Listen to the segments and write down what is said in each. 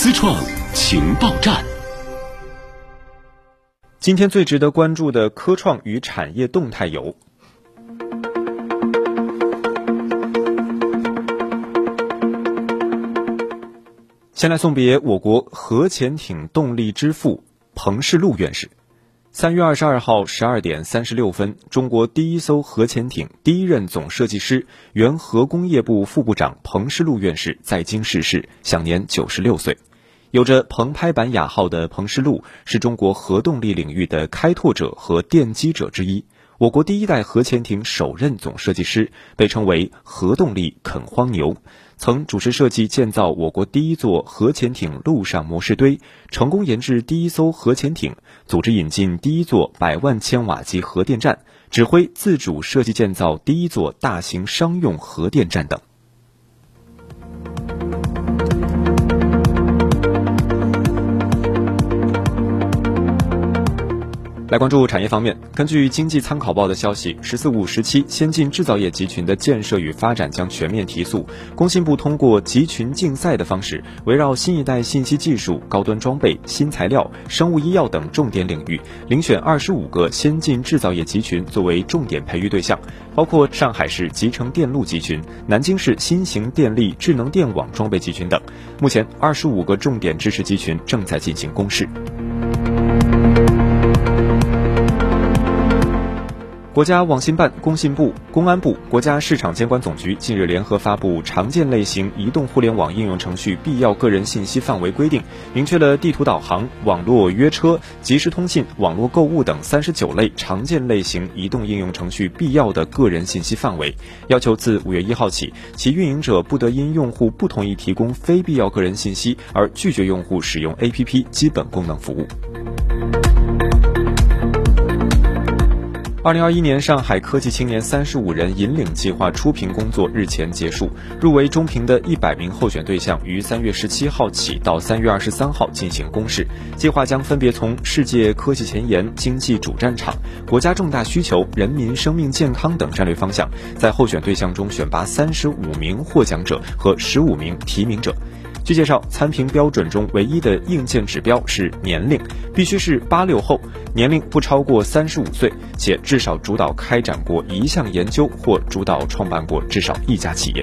思创情报站。今天最值得关注的科创与产业动态有：先来送别我国核潜艇动力之父彭世禄院士。三月二十二号十二点三十六分，中国第一艘核潜艇第一任总设计师、原核工业部副部长彭世禄院士在京逝世，享年九十六岁。有着“澎湃版”雅号的彭世禄，是中国核动力领域的开拓者和奠基者之一，我国第一代核潜艇首任总设计师，被称为“核动力啃荒牛”，曾主持设计建造我国第一座核潜艇陆上模式堆，成功研制第一艘核潜艇，组织引进第一座百万千瓦级核电站，指挥自主设计建造第一座大型商用核电站等。来关注产业方面，根据经济参考报的消息，“十四五”时期先进制造业集群的建设与发展将全面提速。工信部通过集群竞赛的方式，围绕新一代信息技术、高端装备、新材料、生物医药等重点领域，遴选二十五个先进制造业集群作为重点培育对象，包括上海市集成电路集群、南京市新型电力智能电网装备集群等。目前，二十五个重点支持集群正在进行公示。国家网信办、工信部、公安部、国家市场监管总局近日联合发布《常见类型移动互联网应用程序必要个人信息范围规定》，明确了地图导航、网络约车、即时通信、网络购物等三十九类常见类型移动应用程序必要的个人信息范围，要求自五月一号起，其运营者不得因用户不同意提供非必要个人信息而拒绝用户使用 APP 基本功能服务。二零二一年上海科技青年三十五人引领计划初评工作日前结束，入围中评的一百名候选对象于三月十七号起到三月二十三号进行公示。计划将分别从世界科技前沿、经济主战场、国家重大需求、人民生命健康等战略方向，在候选对象中选拔三十五名获奖者和十五名提名者。据介绍，参评标准中唯一的硬件指标是年龄，必须是八六后，年龄不超过三十五岁，且至少主导开展过一项研究或主导创办过至少一家企业。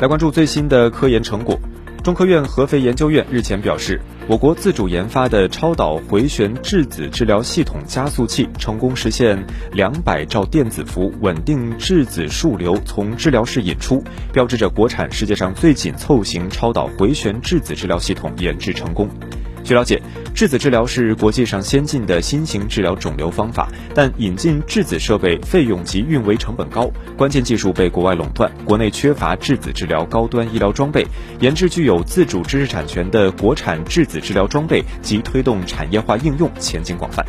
来关注最新的科研成果。中科院合肥研究院日前表示，我国自主研发的超导回旋质子治疗系统加速器成功实现两百兆电子伏稳定质子束流从治疗室引出，标志着国产世界上最紧凑型超导回旋质子治疗系统研制成功。据了解，质子治疗是国际上先进的新型治疗肿瘤方法，但引进质子设备费用及运维成本高，关键技术被国外垄断，国内缺乏质子治疗高端医疗装备，研制具有自主知识产权的国产质子治疗装备及推动产业化应用前景广泛。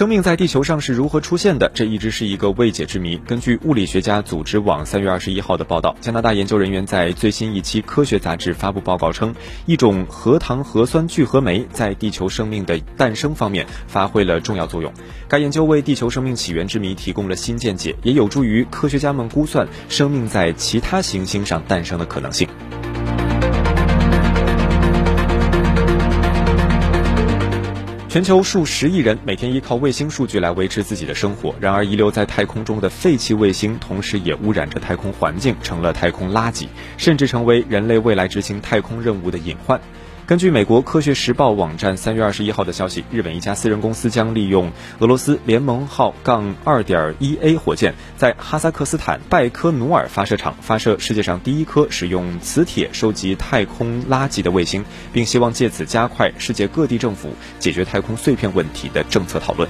生命在地球上是如何出现的？这一直是一个未解之谜。根据物理学家组织网三月二十一号的报道，加拿大研究人员在最新一期科学杂志发布报告称，一种核糖核酸聚合酶在地球生命的诞生方面发挥了重要作用。该研究为地球生命起源之谜提供了新见解，也有助于科学家们估算生命在其他行星上诞生的可能性。全球数十亿人每天依靠卫星数据来维持自己的生活，然而遗留在太空中的废弃卫星，同时也污染着太空环境，成了太空垃圾，甚至成为人类未来执行太空任务的隐患。根据美国科学时报网站三月二十一号的消息，日本一家私人公司将利用俄罗斯联盟号杠二点一 A 火箭，在哈萨克斯坦拜科努尔发射场发射世界上第一颗使用磁铁收集太空垃圾的卫星，并希望借此加快世界各地政府解决太空碎片问题的政策讨论。